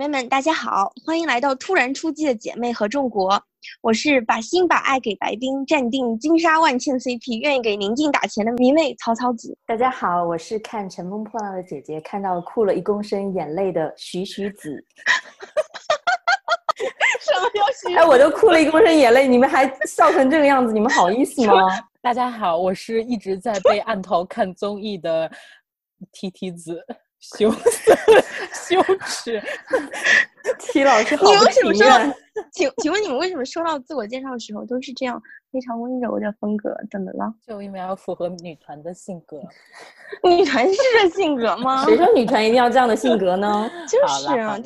妹们，大家好，欢迎来到突然出击的姐妹合众国。我是把心把爱给白冰，站定金沙万茜 CP，愿意给宁静打钱的迷妹曹操子。大家好，我是看《乘风破浪的姐姐》看到哭了一公升眼泪的徐徐子。什么叫徐？哎，我都哭了一公升眼泪，你们还笑成这个样子，你们好意思吗？大家好，我是一直在被暗头看综艺的 T T 子。羞涩、羞耻，T 老师好你为什么说？请请问你们为什么收到自我介绍的时候都是这样非常温柔的风格？怎么了？就因为要符合女团的性格。女团是这性格吗？谁说女团一定要这样的性格呢？就是啊，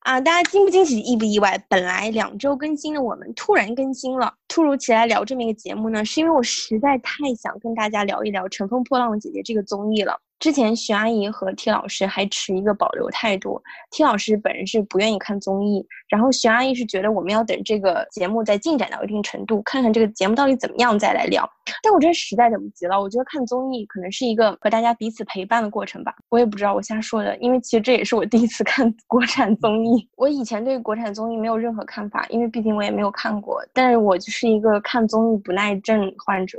啊，大家惊不惊喜，意不意外？本来两周更新的我们突然更新了，突如其来聊这么一个节目呢，是因为我实在太想跟大家聊一聊《乘风破浪的姐姐》这个综艺了。之前徐阿姨和 T 老师还持一个保留态度，T 老师本人是不愿意看综艺，然后徐阿姨是觉得我们要等这个节目再进展到一定程度，看看这个节目到底怎么样再来聊。但我真的实在等不及了，我觉得看综艺可能是一个和大家彼此陪伴的过程吧。我也不知道我瞎说的，因为其实这也是我第一次看 国产综艺。我以前对国产综艺没有任何看法，因为毕竟我也没有看过。但是我就是一个看综艺不耐症患者。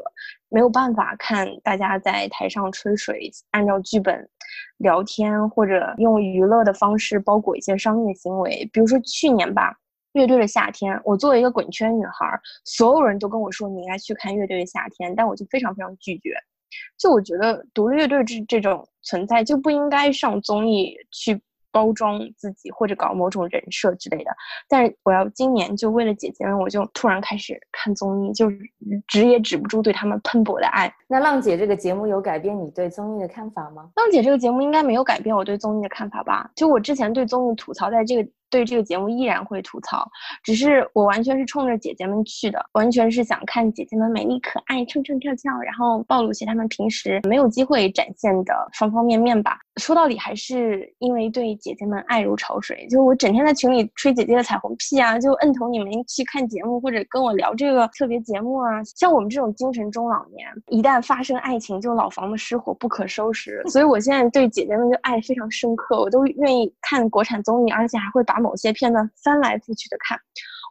没有办法看大家在台上吹水，按照剧本聊天，或者用娱乐的方式包裹一些商业行为。比如说去年吧，乐队的夏天，我作为一个滚圈女孩，所有人都跟我说你应该去看乐队的夏天，但我就非常非常拒绝。就我觉得独立乐队这这种存在就不应该上综艺去。包装自己或者搞某种人设之类的，但是我要今年就为了姐姐们，我就突然开始看综艺，就止也止不住对他们喷薄的爱。那浪姐这个节目有改变你对综艺的看法吗？浪姐这个节目应该没有改变我对综艺的看法吧？就我之前对综艺吐槽，在这个。对这个节目依然会吐槽，只是我完全是冲着姐姐们去的，完全是想看姐姐们美丽可爱、唱唱跳跳，然后暴露些她们平时没有机会展现的方方面面吧。说到底，还是因为对姐姐们爱如潮水。就我整天在群里吹姐姐的彩虹屁啊，就摁头你们去看节目或者跟我聊这个特别节目啊。像我们这种精神中老年，一旦发生爱情，就老房子失火不可收拾。所以我现在对姐姐们就爱非常深刻，我都愿意看国产综艺，而且还会把。某些片段翻来覆去的看，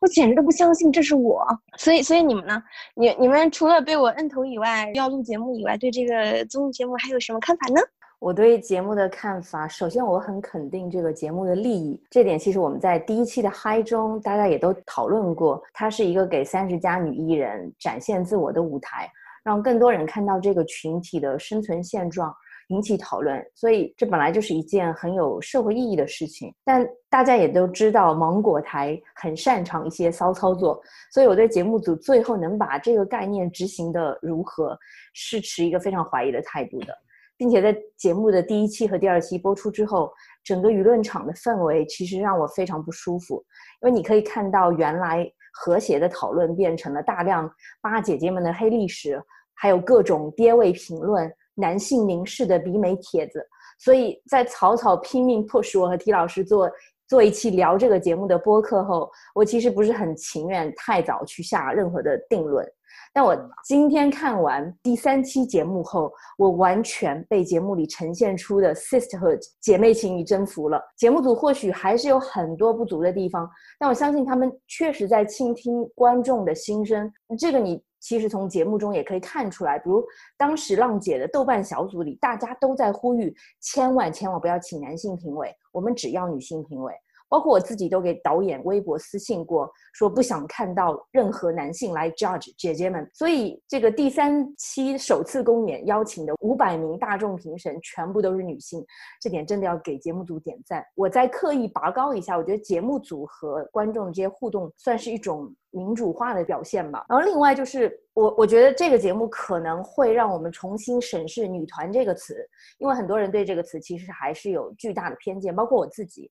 我简直都不相信这是我。所以，所以你们呢？你你们除了被我摁头以外，要录节目以外，对这个综艺节目还有什么看法呢？我对节目的看法，首先我很肯定这个节目的利益，这点其实我们在第一期的嗨中大家也都讨论过，它是一个给三十加女艺人展现自我的舞台，让更多人看到这个群体的生存现状。引起讨论，所以这本来就是一件很有社会意义的事情。但大家也都知道，芒果台很擅长一些骚操作，所以我对节目组最后能把这个概念执行的如何，是持一个非常怀疑的态度的，并且在节目的第一期和第二期播出之后，整个舆论场的氛围其实让我非常不舒服，因为你可以看到，原来和谐的讨论变成了大量八姐姐们的黑历史，还有各种爹位评论。男性凝视的比美帖子，所以在草草拼命 push 我和 T 老师做做一期聊这个节目的播客后，我其实不是很情愿太早去下任何的定论。但我今天看完第三期节目后，我完全被节目里呈现出的 sisterhood 姐妹情谊征服了。节目组或许还是有很多不足的地方，但我相信他们确实在倾听观众的心声。这个你。其实从节目中也可以看出来，比如当时浪姐的豆瓣小组里，大家都在呼吁，千万千万不要请男性评委，我们只要女性评委。包括我自己都给导演微博私信过，说不想看到任何男性来 judge 姐姐们。所以这个第三期首次公演邀请的五百名大众评审全部都是女性，这点真的要给节目组点赞。我再刻意拔高一下，我觉得节目组和观众这些互动算是一种民主化的表现吧。然后另外就是我我觉得这个节目可能会让我们重新审视“女团”这个词，因为很多人对这个词其实还是有巨大的偏见，包括我自己。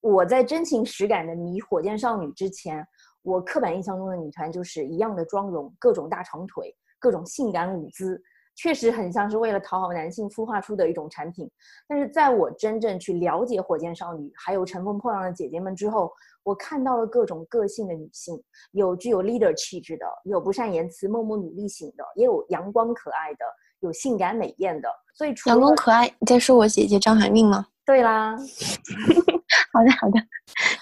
我在真情实感的迷火箭少女之前，我刻板印象中的女团就是一样的妆容，各种大长腿，各种性感舞姿，确实很像是为了讨好男性孵化出的一种产品。但是在我真正去了解火箭少女，还有乘风破浪的姐姐们之后，我看到了各种个性的女性，有具有 leader 气质的，有不善言辞、默默努力型的，也有阳光可爱的，有性感美艳的。所以阳光可爱，你在说我姐姐张含韵吗？对啦，好的好的。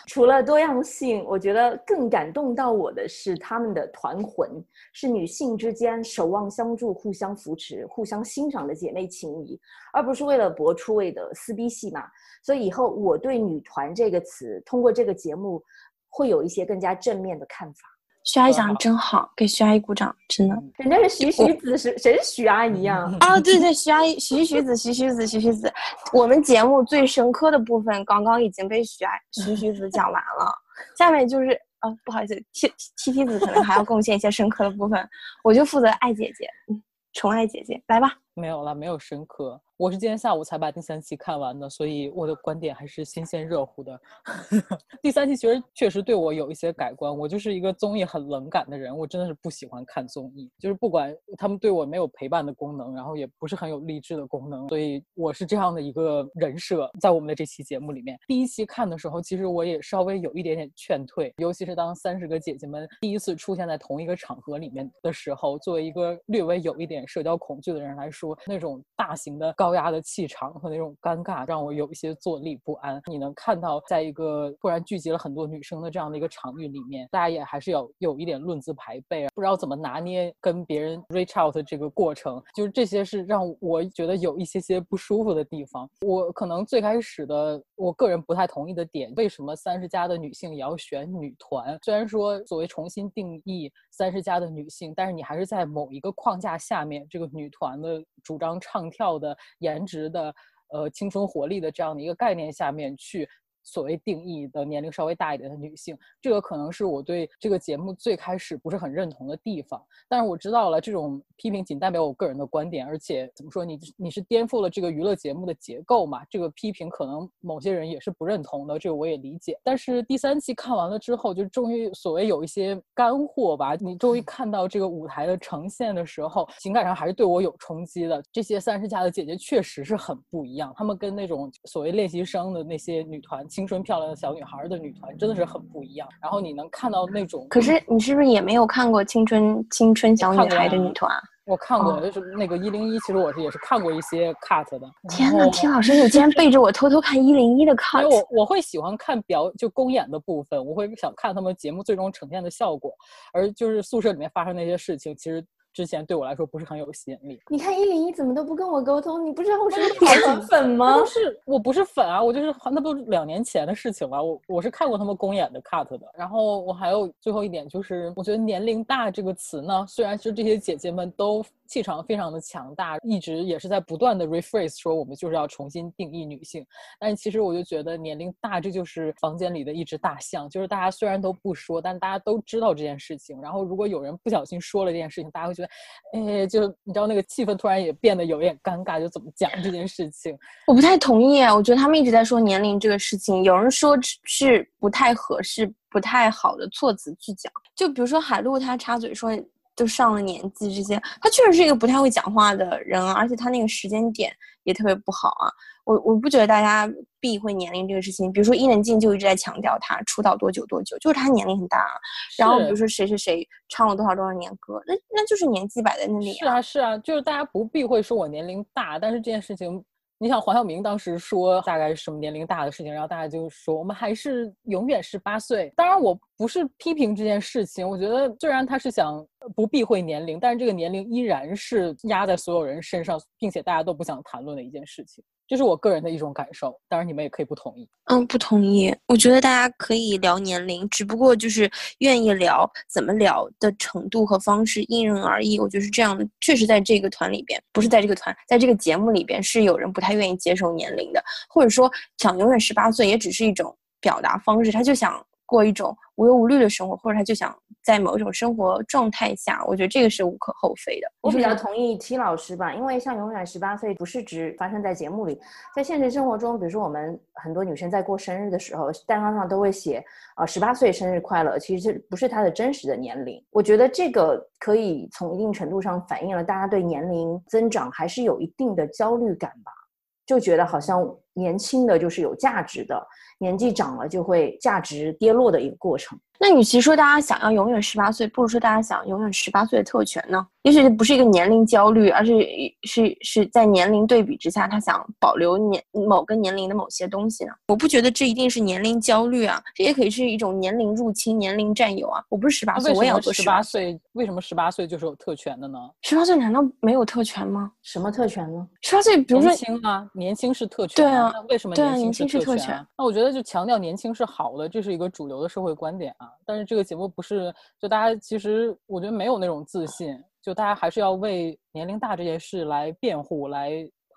除了多样性，我觉得更感动到我的是他们的团魂，是女性之间守望相助、互相扶持、互相欣赏的姐妹情谊，而不是为了博出位的撕逼戏码。所以以后我对“女团”这个词，通过这个节目，会有一些更加正面的看法。徐阿姨讲的真好，给徐阿姨鼓掌，真的。人家是徐徐子，是谁是徐阿姨啊？啊，对对，徐阿姨，徐徐子，徐徐子，徐徐子。我们节目最深刻的部分，刚刚已经被徐阿徐徐子讲完了，下面就是啊，不好意思，T T T 子可能还要贡献一些深刻的部分，我就负责爱姐姐，宠爱姐姐，来吧。没有了，没有深刻。我是今天下午才把第三期看完的，所以我的观点还是新鲜热乎的。第三期其实确实对我有一些改观。我就是一个综艺很冷感的人，我真的是不喜欢看综艺，就是不管他们对我没有陪伴的功能，然后也不是很有励志的功能，所以我是这样的一个人设。在我们的这期节目里面，第一期看的时候，其实我也稍微有一点点劝退，尤其是当三十个姐姐们第一次出现在同一个场合里面的时候，作为一个略微有一点社交恐惧的人来说，那种大型的。高高压的气场和那种尴尬让我有一些坐立不安。你能看到，在一个突然聚集了很多女生的这样的一个场域里面，大家也还是要有一点论资排辈，不知道怎么拿捏跟别人 reach out 这个过程，就是这些是让我觉得有一些些不舒服的地方。我可能最开始的，我个人不太同意的点，为什么三十加的女性也要选女团？虽然说所谓重新定义三十加的女性，但是你还是在某一个框架下面，这个女团的主张唱跳的。颜值的，呃，青春活力的这样的一个概念下面去。所谓定义的年龄稍微大一点的女性，这个可能是我对这个节目最开始不是很认同的地方。但是我知道了，这种批评仅代表我个人的观点，而且怎么说，你你是颠覆了这个娱乐节目的结构嘛？这个批评可能某些人也是不认同的，这个我也理解。但是第三期看完了之后，就终于所谓有一些干货吧，你终于看到这个舞台的呈现的时候，情感上还是对我有冲击的。这些三十加的姐姐确实是很不一样，她们跟那种所谓练习生的那些女团。青春漂亮的小女孩的女团真的是很不一样，然后你能看到那种。可是你是不是也没有看过青春青春小女孩的女团？我看过，就是那个一零一，其实我是也是看过一些 cut 的。天呐，田老师，你竟然背着我偷偷看一零一的 cut？我我会喜欢看表就公演的部分，我会想看他们节目最终呈现的效果，而就是宿舍里面发生那些事情，其实。之前对我来说不是很有吸引力。你看一零一怎么都不跟我沟通？你不知道我是粉粉吗？不是，我不是粉啊，我就是那都两年前的事情了。我我是看过他们公演的 cut 的。然后我还有最后一点就是，我觉得年龄大这个词呢，虽然是这些姐姐们都。气场非常的强大，一直也是在不断的 rephrase 说我们就是要重新定义女性。但其实我就觉得年龄大，这就是房间里的一只大象，就是大家虽然都不说，但大家都知道这件事情。然后如果有人不小心说了这件事情，大家会觉得，哎，就你知道那个气氛突然也变得有点尴尬，就怎么讲这件事情？我不太同意，我觉得他们一直在说年龄这个事情，有人说是不太合适、不太好的措辞去讲。就比如说海陆他插嘴说。都上了年纪，这些他确实是一个不太会讲话的人啊，而且他那个时间点也特别不好啊。我我不觉得大家避讳年龄这个事情，比如说伊能静就一直在强调他出道多久多久，就是他年龄很大。啊。然后比如说谁谁谁唱了多少多少年歌，那那就是年纪摆在那里。是啊是啊，就是大家不避讳说我年龄大，但是这件事情。你想黄晓明当时说大概什么年龄大的事情，然后大家就说我们还是永远十八岁。当然我不是批评这件事情，我觉得虽然他是想不避讳年龄，但是这个年龄依然是压在所有人身上，并且大家都不想谈论的一件事情。这是我个人的一种感受，当然你们也可以不同意。嗯，不同意。我觉得大家可以聊年龄，只不过就是愿意聊怎么聊的程度和方式因人而异。我觉得是这样的，确实在这个团里边，不是在这个团，在这个节目里边是有人不太愿意接受年龄的，或者说想永远十八岁也只是一种表达方式，他就想。过一种无忧无虑的生活，或者他就想在某一种生活状态下，我觉得这个是无可厚非的。我比较同意 T 老师吧，因为像永远十八岁不是只发生在节目里，在现实生活中，比如说我们很多女生在过生日的时候，蛋糕上都会写啊十八岁生日快乐，其实不是她的真实的年龄。我觉得这个可以从一定程度上反映了大家对年龄增长还是有一定的焦虑感吧。就觉得好像年轻的就是有价值的，年纪长了就会价值跌落的一个过程。那与其说大家想要永远十八岁，不如说大家想永远十八岁的特权呢？也许不是一个年龄焦虑，而是是是在年龄对比之下，他想保留年某个年龄的某些东西呢？我不觉得这一定是年龄焦虑啊，这也可以是一种年龄入侵、年龄占有啊。我不是十八岁，我也要做十八岁。为什么十八岁就是有特权的呢？十八岁难道没有特权吗？什么特权呢？十八岁，比如说年轻啊，年轻是特权。对啊，为什么年轻是特权？那我觉得就强调年轻是好的，这是一个主流的社会观点啊。但是这个节目不是，就大家其实我觉得没有那种自信。就大家还是要为年龄大这件事来辩护，来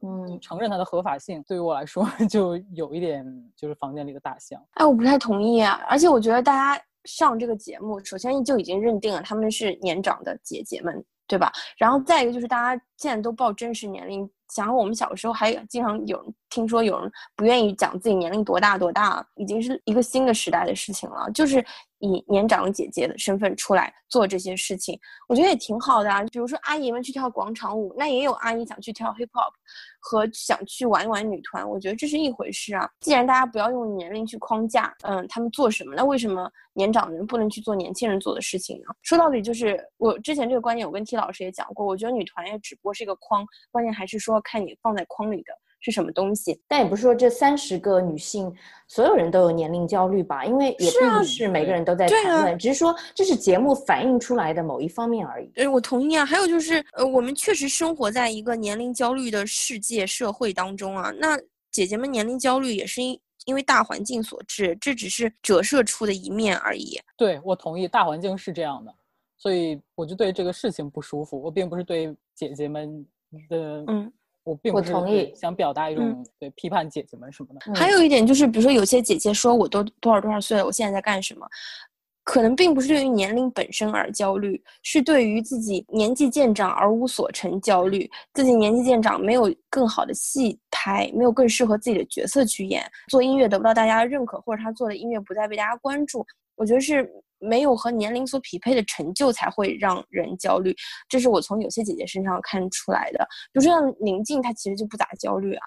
嗯承认它的合法性。对于我来说，就有一点就是房间里的大象。哎，我不太同意啊！而且我觉得大家上这个节目，首先就已经认定了他们是年长的姐姐们，对吧？然后再一个就是大家现在都报真实年龄。想想我们小时候，还经常有人听说有人不愿意讲自己年龄多大多大，已经是一个新的时代的事情了。就是以年长姐姐的身份出来做这些事情，我觉得也挺好的啊。比如说阿姨们去跳广场舞，那也有阿姨想去跳 hip hop，和想去玩一玩女团，我觉得这是一回事啊。既然大家不要用年龄去框架，嗯，他们做什么，那为什么年长的人不能去做年轻人做的事情呢？说到底，就是我之前这个观点，我跟 T 老师也讲过，我觉得女团也只不过是一个框，关键还是说。看你放在框里的是什么东西，但也不是说这三十个女性所有人都有年龄焦虑吧？因为也并不是每个人都在谈论，只是说这是节目反映出来的某一方面而已。对，我同意啊。还有就是，呃，我们确实生活在一个年龄焦虑的世界社会当中啊。那姐姐们年龄焦虑也是因因为大环境所致，这只是折射出的一面而已。对，我同意，大环境是这样的，所以我就对这个事情不舒服。我并不是对姐姐们的嗯。我并不同意，想表达一种对批判姐姐们什么的。还有一点就是，比如说有些姐姐说我都多少多少岁了，我现在在干什么？可能并不是对于年龄本身而焦虑，是对于自己年纪渐长而无所成焦虑。自己年纪渐长，没有更好的戏拍，没有更适合自己的角色去演，做音乐得不到大家的认可，或者他做的音乐不再被大家关注，我觉得是。没有和年龄所匹配的成就才会让人焦虑，这是我从有些姐姐身上看出来的。比如说像宁静，她其实就不咋焦虑啊。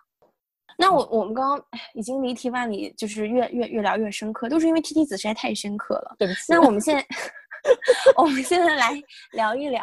那我我们刚刚已经离题万里，就是越越越聊越深刻，都是因为 T T 子实在太深刻了。对不起。那我们现在 我们现在来聊一聊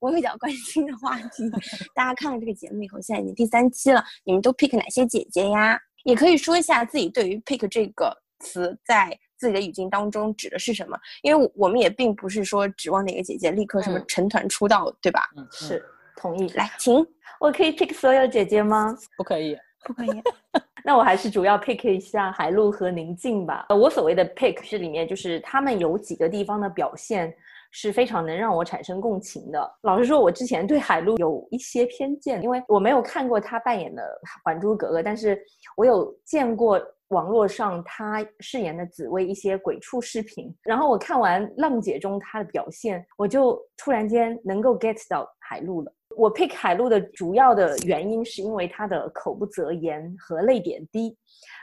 我比较关心的话题。大家看了这个节目以后，现在已经第三期了，你们都 pick 哪些姐姐呀？也可以说一下自己对于 pick 这个词在。自己的语境当中指的是什么？因为我们也并不是说指望哪个姐姐立刻什么成团出道，对吧？嗯，是同意。来，请我可以 pick 所有姐姐吗？不可以，不可以。那我还是主要 pick 一下海陆和宁静吧。我所谓的 pick 是里面就是他们有几个地方的表现是非常能让我产生共情的。老实说，我之前对海陆有一些偏见，因为我没有看过他扮演的《还珠格格》，但是我有见过。网络上他饰演的紫薇一些鬼畜视频，然后我看完浪姐中她的表现，我就突然间能够 get 到海陆了。我 pick 海陆的主要的原因是因为她的口不择言和泪点低。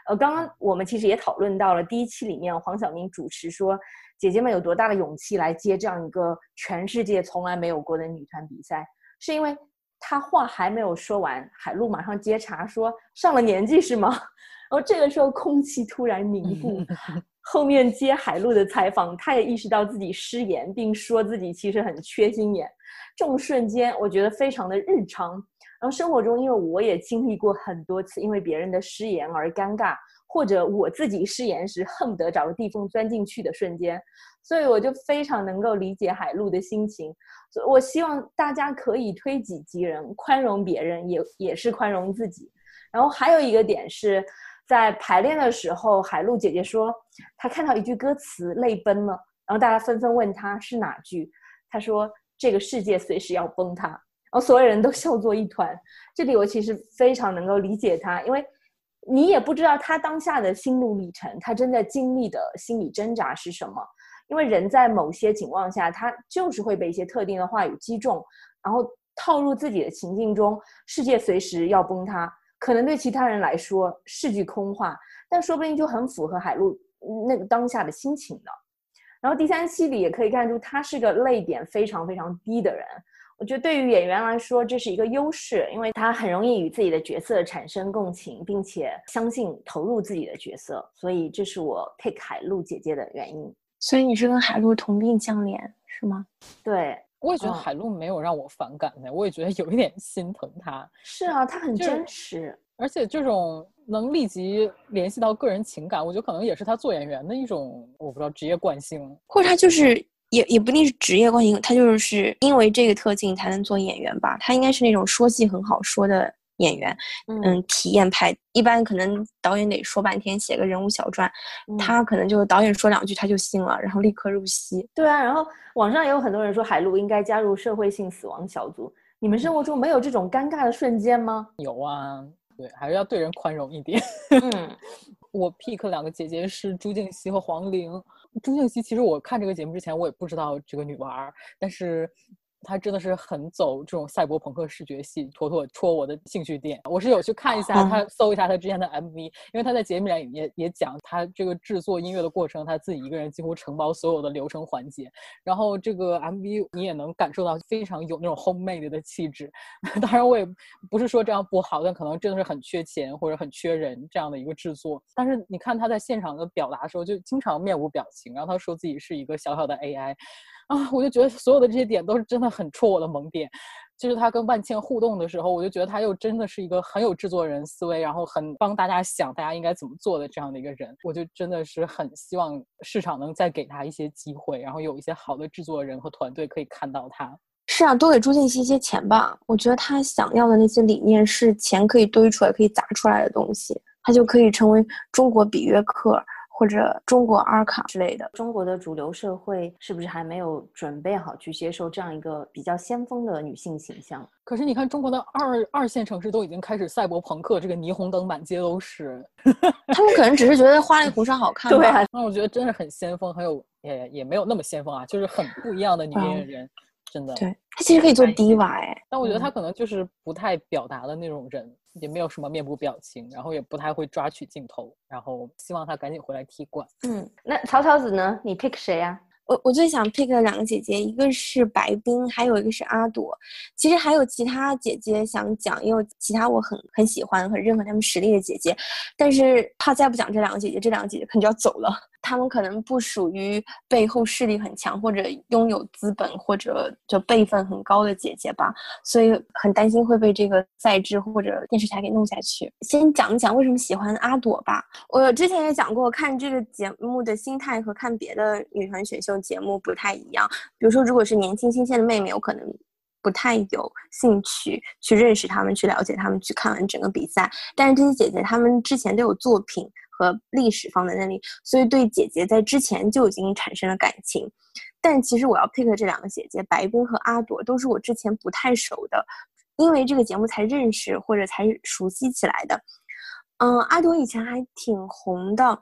呃，刚刚我们其实也讨论到了第一期里面黄晓明主持说姐姐们有多大的勇气来接这样一个全世界从来没有过的女团比赛，是因为他话还没有说完，海陆马上接茬说上了年纪是吗？然后这个时候空气突然凝固，后面接海陆的采访，他也意识到自己失言，并说自己其实很缺心眼。这种瞬间，我觉得非常的日常。然后生活中，因为我也经历过很多次因为别人的失言而尴尬，或者我自己失言时恨不得找个地缝钻进去的瞬间，所以我就非常能够理解海陆的心情。所以我希望大家可以推己及人，宽容别人，也也是宽容自己。然后还有一个点是。在排练的时候，海陆姐姐说她看到一句歌词泪奔了，然后大家纷纷问她是哪句，她说这个世界随时要崩塌，然后所有人都 笑作一团。这里我其实非常能够理解她，因为你也不知道她当下的心路历程，她正在经历的心理挣扎是什么。因为人在某些情况下，他就是会被一些特定的话语击中，然后套入自己的情境中，世界随时要崩塌。可能对其他人来说是句空话，但说不定就很符合海陆那个当下的心情呢。然后第三期里也可以看出，他是个泪点非常非常低的人。我觉得对于演员来说，这是一个优势，因为他很容易与自己的角色产生共情，并且相信投入自己的角色。所以这是我 pick 海陆姐姐的原因。所以你是跟海陆同病相怜是吗？对，我也觉得海陆没有让我反感的，我也觉得有一点心疼他。是啊，他很真实，而且这种能立即联系到个人情感，我觉得可能也是他做演员的一种，我不知道职业惯性，或者他就是也也不一定是职业惯性，他就是因为这个特性才能做演员吧。他应该是那种说戏很好说的。演员，嗯，体验派一般可能导演得说半天，写个人物小传，他可能就导演说两句他就信了，然后立刻入戏。对啊，然后网上也有很多人说海陆应该加入社会性死亡小组。你们生活中没有这种尴尬的瞬间吗？有啊，对，还是要对人宽容一点。嗯，我 pick 两个姐姐是朱婧汐和黄龄。朱婧汐其实我看这个节目之前我也不知道这个女娃儿，但是。他真的是很走这种赛博朋克视觉系，妥妥戳我的兴趣点。我是有去看一下，他搜一下他之前的 MV，因为他在节目里也也讲他这个制作音乐的过程，他自己一个人几乎承包所有的流程环节。然后这个 MV 你也能感受到非常有那种 homemade 的气质。当然我也不是说这样不好，但可能真的是很缺钱或者很缺人这样的一个制作。但是你看他在现场的表达的时候，就经常面无表情，然后他说自己是一个小小的 AI。啊，我就觉得所有的这些点都是真的很戳我的萌点，就是他跟万茜互动的时候，我就觉得他又真的是一个很有制作人思维，然后很帮大家想大家应该怎么做的这样的一个人，我就真的是很希望市场能再给他一些机会，然后有一些好的制作人和团队可以看到他。是啊，多给朱婧汐一些钱吧，我觉得他想要的那些理念是钱可以堆出来、可以砸出来的东西，他就可以成为中国比约克。或者中国阿尔卡之类的，中国的主流社会是不是还没有准备好去接受这样一个比较先锋的女性形象？可是你看，中国的二二线城市都已经开始赛博朋克，这个霓虹灯满街都是。他们可能只是觉得花里胡哨好看。对那我觉得真是很先锋，很有也也没有那么先锋啊，就是很不一样的女演员，真的。对他其实可以做 diva 哎，但我觉得他可能就是不太表达的那种人。也没有什么面部表情，然后也不太会抓取镜头，然后希望他赶紧回来踢馆。嗯，那草草子呢？你 pick 谁呀？我我最想 pick 两个姐姐，一个是白冰，还有一个是阿朵。其实还有其他姐姐想讲，也有其他我很很喜欢、很认可她们实力的姐姐，但是怕再不讲这两个姐姐，这两个姐姐可能就要走了。他们可能不属于背后势力很强或者拥有资本或者就辈分很高的姐姐吧，所以很担心会被这个赛制或者电视台给弄下去。先讲一讲为什么喜欢阿朵吧。我之前也讲过，看这个节目的心态和看别的女团选秀节目不太一样。比如说，如果是年轻新鲜的妹妹，我可能不太有兴趣去认识她们、去了解她们、去看完整个比赛。但是这些姐姐她们之前都有作品。和历史放在那里，所以对姐姐在之前就已经产生了感情。但其实我要 pick 这两个姐姐，白冰和阿朵，都是我之前不太熟的，因为这个节目才认识或者才熟悉起来的。嗯，阿朵以前还挺红的，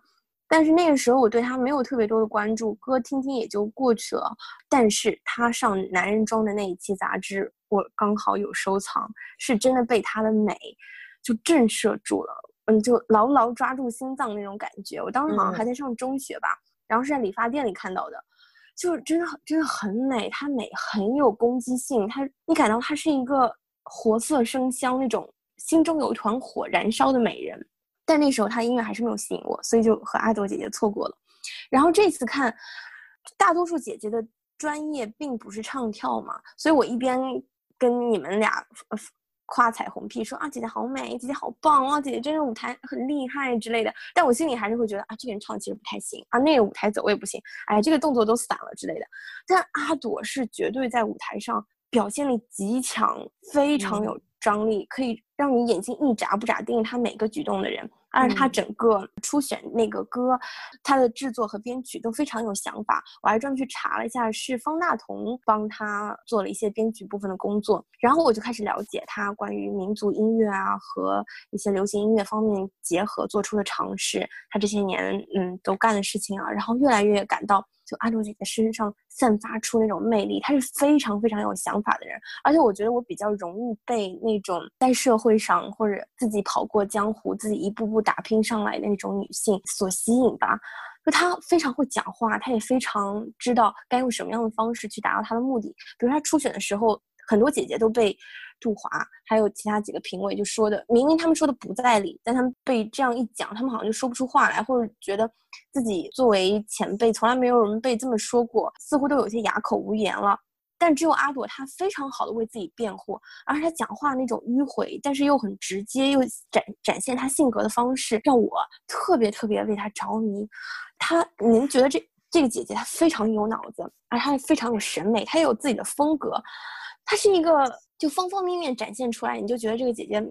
但是那个时候我对她没有特别多的关注，歌听听也就过去了。但是她上男人装的那一期杂志，我刚好有收藏，是真的被她的美就震慑住了。嗯，就牢牢抓住心脏那种感觉。我当时好像还在上中学吧，然后是在理发店里看到的，就是真的真的很美，她美很有攻击性，她你感到她是一个活色生香那种心中有一团火燃烧的美人。但那时候她音乐还是没有吸引我，所以就和阿朵姐姐错过了。然后这次看，大多数姐姐的专业并不是唱跳嘛，所以我一边跟你们俩。夸彩虹屁说啊，姐姐好美，姐姐好棒啊，姐姐真的舞台很厉害之类的。但我心里还是会觉得啊，这个人唱其实不太行啊，那个舞台走位不行，哎，这个动作都散了之类的。但阿朵是绝对在舞台上表现力极强，非常有张力，可以让你眼睛一眨不眨盯着她每个举动的人。而且他整个初选那个歌，他的制作和编曲都非常有想法。我还专门去查了一下，是方大同帮他做了一些编曲部分的工作。然后我就开始了解他关于民族音乐啊和一些流行音乐方面结合做出的尝试。他这些年嗯都干的事情啊，然后越来越感到。就阿朵姐姐身上散发出那种魅力，她是非常非常有想法的人，而且我觉得我比较容易被那种在社会上或者自己跑过江湖、自己一步步打拼上来的那种女性所吸引吧。就她非常会讲话，她也非常知道该用什么样的方式去达到她的目的。比如她初选的时候很多姐姐都被杜华还有其他几个评委就说的，明明他们说的不在理，但他们被这样一讲，他们好像就说不出话来，或者觉得自己作为前辈，从来没有人被这么说过，似乎都有些哑口无言了。但只有阿朵，她非常好的为自己辩护，而且她讲话那种迂回，但是又很直接，又展展现她性格的方式，让我特别特别为她着迷。她，您觉得这这个姐姐她非常有脑子，而她非常有审美，她也有自己的风格。她是一个就方方面面展现出来，你就觉得这个姐姐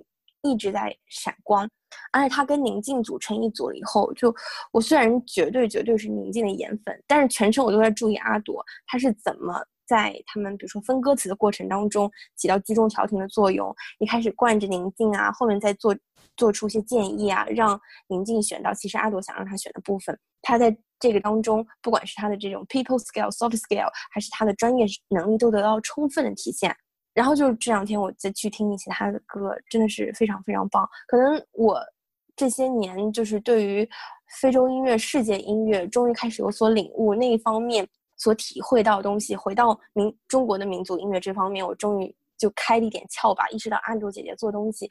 一直在闪光。而且她跟宁静组成一组了以后，就我虽然绝对绝对是宁静的颜粉，但是全程我都在注意阿朵她是怎么。在他们比如说分歌词的过程当中起到居中调停的作用，一开始惯着宁静啊，后面再做做出一些建议啊，让宁静选到其实阿朵想让他选的部分。他在这个当中，不管是他的这种 people skill、soft skill，还是他的专业能力，都得到充分的体现。然后就是这两天我再去听一些他的歌，真的是非常非常棒。可能我这些年就是对于非洲音乐、世界音乐，终于开始有所领悟那一方面。所体会到的东西，回到民中国的民族音乐这方面，我终于就开了一点窍吧，意识到安卓姐姐做东西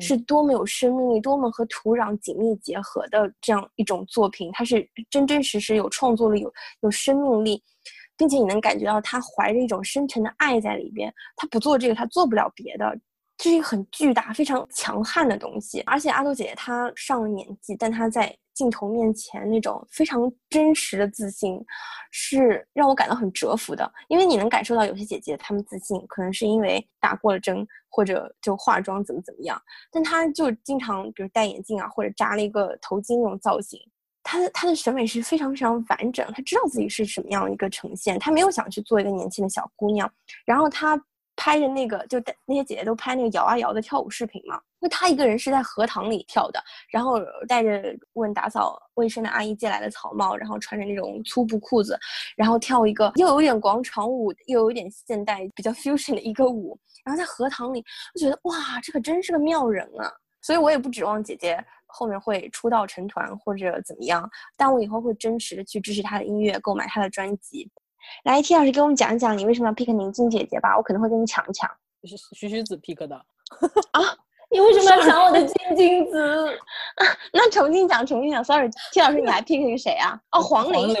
是多么有生命力，多么和土壤紧密结合的这样一种作品，它是真真实实有创作力、有有生命力，并且你能感觉到他怀着一种深沉的爱在里边。他不做这个，他做不了别的。这是一个很巨大、非常强悍的东西，而且阿豆姐姐她上了年纪，但她在镜头面前那种非常真实的自信，是让我感到很折服的。因为你能感受到有些姐姐她们自信，可能是因为打过了针，或者就化妆怎么怎么样，但她就经常比如戴眼镜啊，或者扎了一个头巾那种造型，她的她的审美是非常非常完整，她知道自己是什么样一个呈现，她没有想去做一个年轻的小姑娘，然后她。拍着那个，就那些姐姐都拍那个摇啊摇的跳舞视频嘛。那她一个人是在荷塘里跳的，然后带着问打扫卫生的阿姨借来的草帽，然后穿着那种粗布裤子，然后跳一个又有点广场舞又有点现代比较 fusion 的一个舞。然后在荷塘里，我觉得哇，这可真是个妙人啊！所以我也不指望姐姐后面会出道成团或者怎么样，但我以后会真实的去支持他的音乐，购买他的专辑。来，T 老师给我们讲一讲你为什么要 pick 宁静姐姐吧，我可能会跟你抢一抢。是徐徐子 pick 的啊？你为什么要抢我的静静子？那重新讲，重新讲。Sorry，T 老师，你还 pick 个谁啊？哦，黄龄。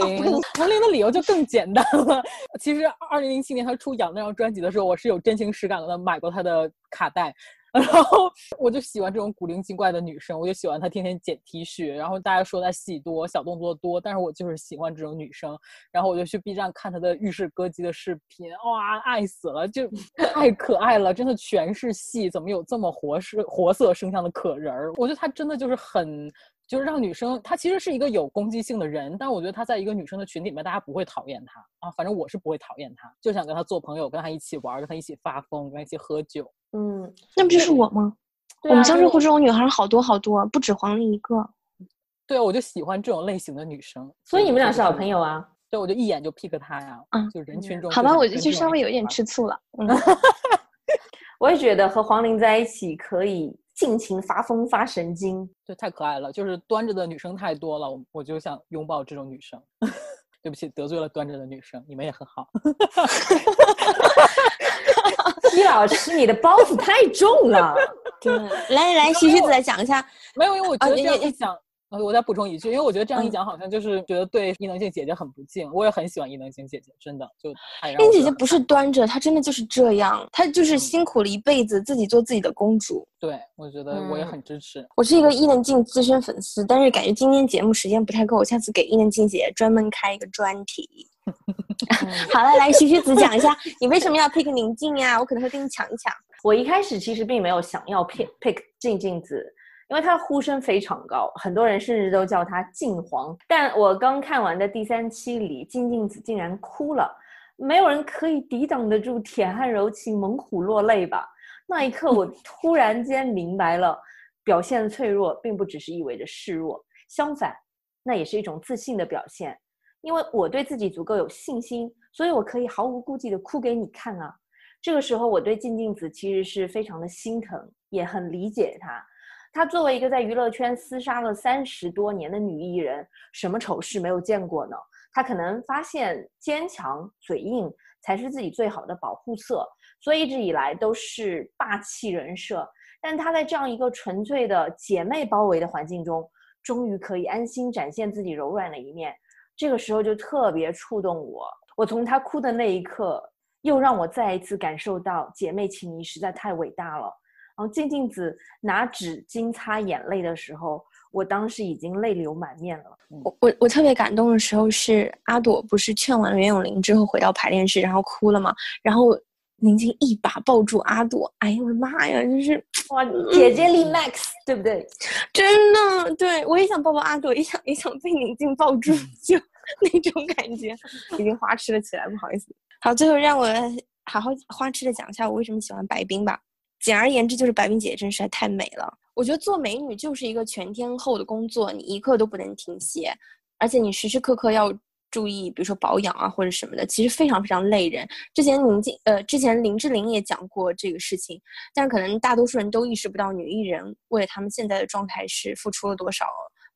黄龄的理由就更简单了。其实，二零零七年他出《痒》那张专辑的时候，我是有真情实感的买过他的卡带。然后我就喜欢这种古灵精怪的女生，我就喜欢她天天剪 T 恤，然后大家说她戏多，小动作多，但是我就是喜欢这种女生。然后我就去 B 站看她的浴室歌姬的视频，哇，爱死了，就 太可爱了，真的全是戏，怎么有这么活是活色生香的可人儿？我觉得她真的就是很。就是让女生，她其实是一个有攻击性的人，但我觉得她在一个女生的群里面，大家不会讨厌她啊。反正我是不会讨厌她，就想跟她做朋友，跟她一起玩，跟她一起发疯，跟她一起喝酒。嗯，那不就是我吗？我们江浙沪这种女孩好多好多，不止黄龄一个。对啊，我就喜欢这种类型的女生。所以你们俩是好朋友啊？对，我就一眼就 pick 她呀。嗯，就人群中。好吧，我就就稍微有一点吃醋了。嗯，我也觉得和黄龄在一起可以。尽情发疯发神经，就太可爱了。就是端着的女生太多了，我我就想拥抱这种女生。对不起，得罪了端着的女生，你们也很好。李老师，你的包袱太重了。对，来来，徐徐子来讲一下。没有，因为我觉得这样一讲。呃，我再补充一句，因为我觉得这样一讲，好像就是觉得对伊能静姐姐很不敬。我也很喜欢伊能静姐姐，真的就伊能姐姐不是端着，她真的就是这样，她就是辛苦了一辈子，自己做自己的公主。对，我觉得我也很支持。我是一个伊能静资深粉丝，但是感觉今天节目时间不太够，我下次给伊能静姐姐专门开一个专题。好了，来徐徐子讲一下，你为什么要 pick 宁静呀？我可能会跟你抢一抢。我一开始其实并没有想要 pick pick 静静子。因为她的呼声非常高，很多人甚至都叫她静皇。但我刚看完的第三期里，静静子竟然哭了，没有人可以抵挡得住铁汉柔情，猛虎落泪吧？那一刻，我突然间明白了，表现脆弱并不只是意味着示弱，相反，那也是一种自信的表现。因为我对自己足够有信心，所以我可以毫无顾忌地哭给你看啊！这个时候，我对静静子其实是非常的心疼，也很理解她。她作为一个在娱乐圈厮杀了三十多年的女艺人，什么丑事没有见过呢？她可能发现坚强、嘴硬才是自己最好的保护色，所以一直以来都是霸气人设。但她在这样一个纯粹的姐妹包围的环境中，终于可以安心展现自己柔软的一面。这个时候就特别触动我。我从她哭的那一刻，又让我再一次感受到姐妹情谊实在太伟大了。然后静静子拿纸巾擦眼泪的时候。我当时已经泪流满面了。我我我特别感动的时候是阿朵不是劝完袁咏琳之后回到排练室，然后哭了嘛？然后宁静一把抱住阿朵，哎呦我的妈呀，就是 哇，姐姐力 max，对不对？真的，对我也想抱抱阿朵，也想也想被宁静抱住，就 那种感觉，已经花痴了起来。不好意思，好，最后让我好好花痴的讲一下我为什么喜欢白冰吧。简而言之，就是白冰姐姐真实在太美了。我觉得做美女就是一个全天候的工作，你一刻都不能停歇，而且你时时刻刻要注意，比如说保养啊或者什么的，其实非常非常累人。之前宁静呃，之前林志玲也讲过这个事情，但可能大多数人都意识不到女艺人为了他们现在的状态是付出了多少，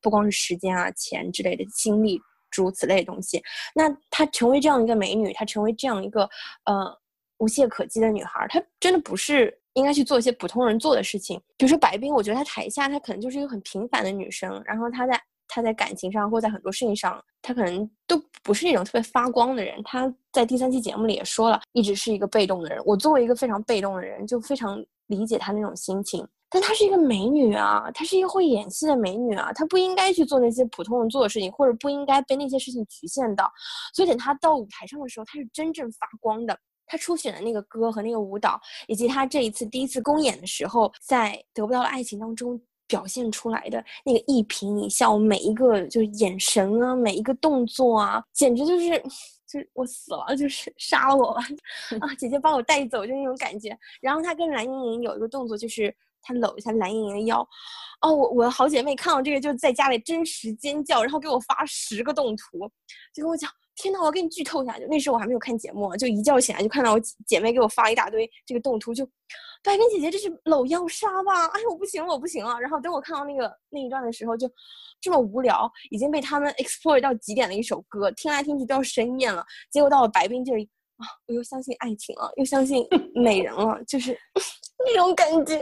不光是时间啊、钱之类的精力，诸如此类的东西。那她成为这样一个美女，她成为这样一个呃无懈可击的女孩，她真的不是。应该去做一些普通人做的事情，比如说白冰，我觉得她台下她可能就是一个很平凡的女生，然后她在她在感情上或在很多事情上，她可能都不是那种特别发光的人。她在第三期节目里也说了，一直是一个被动的人。我作为一个非常被动的人，就非常理解她那种心情。但她是一个美女啊，她是一个会演戏的美女啊，她不应该去做那些普通人做的事情，或者不应该被那些事情局限到。所以等她到舞台上的时候，她是真正发光的。她初选的那个歌和那个舞蹈，以及她这一次第一次公演的时候，在得不到的爱情当中表现出来的那个一颦一笑，每一个就是眼神啊，每一个动作啊，简直就是，就是我死了，就是杀了我吧！啊，姐姐把我带走，就那种感觉。然后他跟蓝盈莹有一个动作，就是他搂一下蓝盈莹的腰。哦，我我的好姐妹看到这个就在家里真实尖叫，然后给我发十个动图，就跟我讲。天呐，我要给你剧透一下，就那时候我还没有看节目，就一觉醒来就看到我姐妹给我发一大堆这个动图，就白冰姐姐这是搂腰杀吧？哎呦，我不行了，我不行了。然后等我看到那个那一段的时候，就这么无聊，已经被他们 exploit 到极点的一首歌，听来听去都要生厌了。结果到了白冰这里啊，我又相信爱情了，又相信美人了，就是 那种感觉。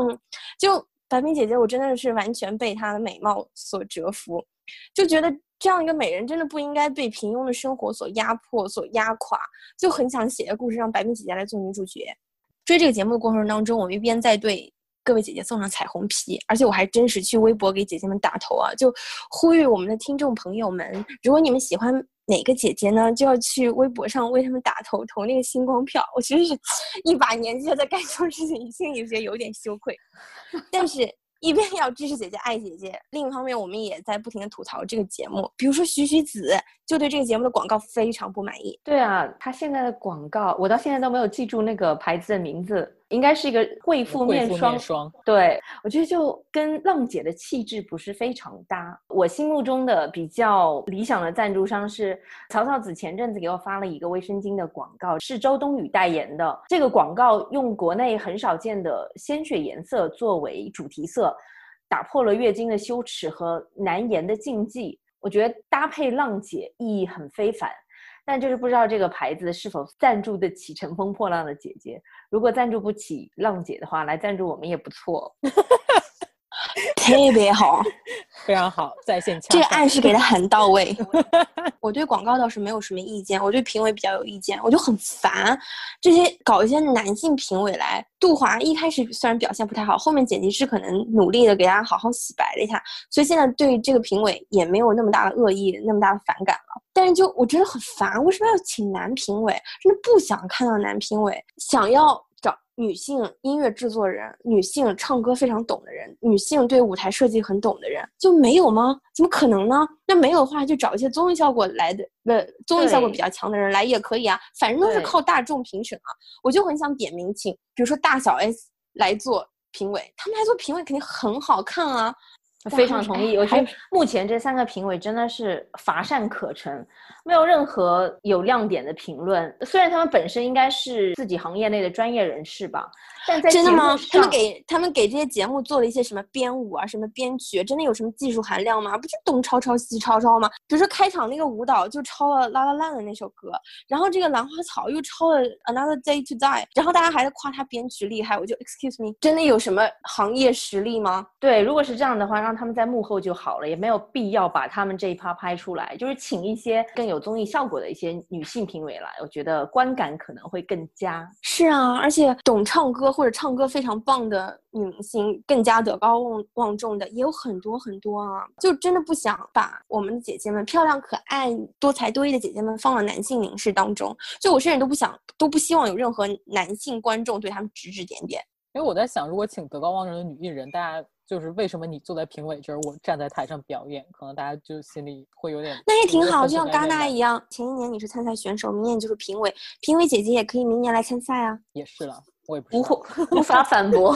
嗯，就白冰姐姐，我真的是完全被她的美貌所折服，就觉得。这样一个美人真的不应该被平庸的生活所压迫、所压垮，就很想写个故事让白冰姐姐来做女主角。追这个节目的过程当中，我一边在对各位姐姐送上彩虹皮，而且我还真实去微博给姐姐们打头啊，就呼吁我们的听众朋友们，如果你们喜欢哪个姐姐呢，就要去微博上为他们打头，投那个星光票。我其实是一把年纪了，在干这种事情，心里觉得有点羞愧，但是。一边要支持姐姐爱姐姐，另一方面我们也在不停的吐槽这个节目。比如说徐徐子就对这个节目的广告非常不满意。对啊，他现在的广告我到现在都没有记住那个牌子的名字。应该是一个贵妇面霜，对我觉得就跟浪姐的气质不是非常搭。我心目中的比较理想的赞助商是曹操子，前阵子给我发了一个卫生巾的广告，是周冬雨代言的。这个广告用国内很少见的鲜血颜色作为主题色，打破了月经的羞耻和难言的禁忌。我觉得搭配浪姐意义很非凡。但就是不知道这个牌子是否赞助得起乘风破浪的姐姐。如果赞助不起浪姐的话，来赞助我们也不错。特别好，非常好，在线这个暗示给的很到位。我对广告倒是没有什么意见，我对评委比较有意见，我就很烦这些搞一些男性评委来。杜华一开始虽然表现不太好，后面剪辑师可能努力的给大家好好洗白了一下，所以现在对这个评委也没有那么大的恶意，那么大的反感了。但是就我觉得很烦，为什么要请男评委？真的不想看到男评委，想要。女性音乐制作人，女性唱歌非常懂的人，女性对舞台设计很懂的人，就没有吗？怎么可能呢？那没有的话，就找一些综艺效果来的，呃，综艺效果比较强的人来也可以啊。反正都是靠大众评审啊。我就很想点名请，比如说大小 S 来做评委，他们来做评委肯定很好看啊。非常同意。我觉得目前这三个评委真的是乏善可陈，没有任何有亮点的评论。虽然他们本身应该是自己行业内的专业人士吧，但在真的吗？他们给他们给这些节目做了一些什么编舞啊，什么编曲，真的有什么技术含量吗？不就东抄抄西抄抄吗？比如说开场那个舞蹈就抄了《La La Land》的那首歌，然后这个兰花草又抄了《Another Day to Die》，然后大家还在夸他编曲厉害，我就 Excuse me，真的有什么行业实力吗？对，如果是这样的话，让让他们在幕后就好了，也没有必要把他们这一趴拍出来。就是请一些更有综艺效果的一些女性评委来，我觉得观感可能会更佳。是啊，而且懂唱歌或者唱歌非常棒的女明星，更加德高望望重的也有很多很多啊。就真的不想把我们的姐姐们漂亮可爱、多才多艺的姐姐们放到男性凝视当中。就我甚至都不想，都不希望有任何男性观众对他们指指点点。因为我在想，如果请德高望重的女艺人，大家。就是为什么你坐在评委这儿，我站在台上表演，可能大家就心里会有点。那也挺好，就像戛纳一样，前一年你是参赛选手，明年就是评委，评委姐姐也可以明年来参赛啊。也是了，我也不无无法反驳。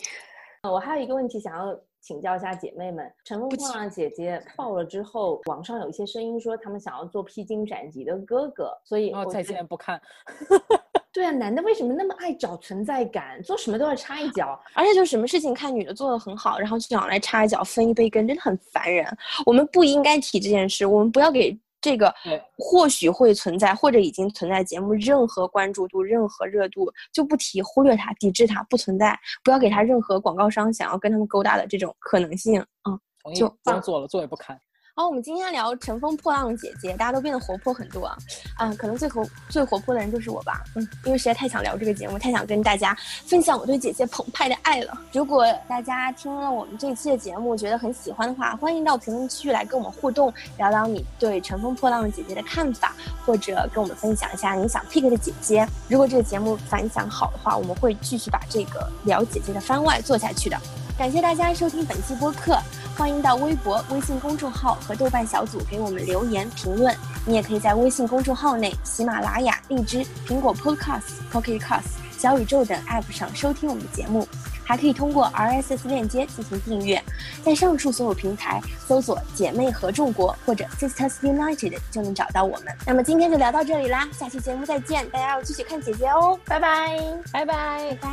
我还有一个问题想要请教一下姐妹们，《乘风破浪姐姐》爆了之后，网上有一些声音说他们想要做披荆斩棘的哥哥，所以哦，再见不看。对啊，男的为什么那么爱找存在感，做什么都要插一脚，而且就什么事情看女的做的很好，然后就想来插一脚分一杯羹，真的很烦人。我们不应该提这件事，我们不要给这个或许会存在或者已经存在节目任何关注度、任何热度，就不提，忽略它，抵制它，不存在，不要给他任何广告商想要跟他们勾搭的这种可能性啊！就不用做了，做也不看。好，我们今天聊《乘风破浪的姐姐》，大家都变得活泼很多啊！啊，可能最活最活泼的人就是我吧。嗯，因为实在太想聊这个节目，太想跟大家分享我对姐姐澎湃的爱了。如果大家听了我们这期的节目，觉得很喜欢的话，欢迎到评论区来跟我们互动，聊聊你对《乘风破浪的姐姐》的看法，或者跟我们分享一下你想 pick 的姐姐。如果这个节目反响好的话，我们会继续把这个聊姐姐的番外做下去的。感谢大家收听本期播客。欢迎到微博、微信公众号和豆瓣小组给我们留言评论。你也可以在微信公众号内、喜马拉雅、荔枝、苹果 Podcast、Pocket Cast、小宇宙等 App 上收听我们的节目，还可以通过 RSS 链接进行订阅。在上述所有平台搜索“姐妹合众国”或者 “Sisters United” 就能找到我们。那么今天就聊到这里啦，下期节目再见！大家要继续看姐姐哦，拜拜，拜拜，拜拜。